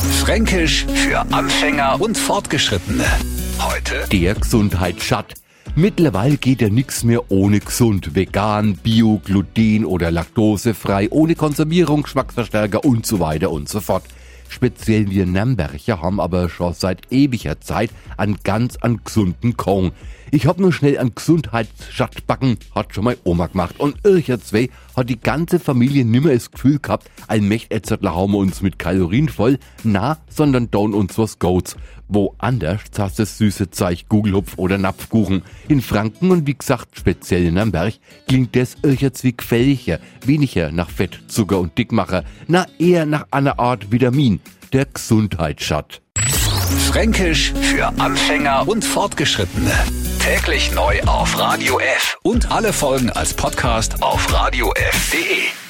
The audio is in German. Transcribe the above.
Fränkisch für Anfänger und Fortgeschrittene. Heute Der Gesundheitsschat. Mittlerweile geht ja nichts mehr ohne gesund. Vegan, Bio, Gluten oder Laktosefrei, ohne Konservierung, Geschmacksverstärker und so weiter und so fort. Speziell wir Nürnberger haben aber schon seit ewiger Zeit einen ganz an gesunden Kong. Ich hab nur schnell einen Gesundheitsschat backen, hat schon meine Oma gemacht. Und ircher zwei hat die ganze Familie nimmer das Gefühl gehabt, ein Mächtetzertler hauen wir uns mit Kalorien voll, na, sondern down uns was Goats. Woanders zahlst das süße Zeug Gugelhupf oder Napfkuchen. In Franken und wie gesagt speziell in Nürnberg klingt das ircher wie gefälliger, weniger nach Fett, Zucker und Dickmacher, na eher nach einer Art Vitamin, der Gesundheitsschat. Fränkisch für Anfänger und Fortgeschrittene. Täglich neu auf Radio F und alle Folgen als Podcast auf radiof.de.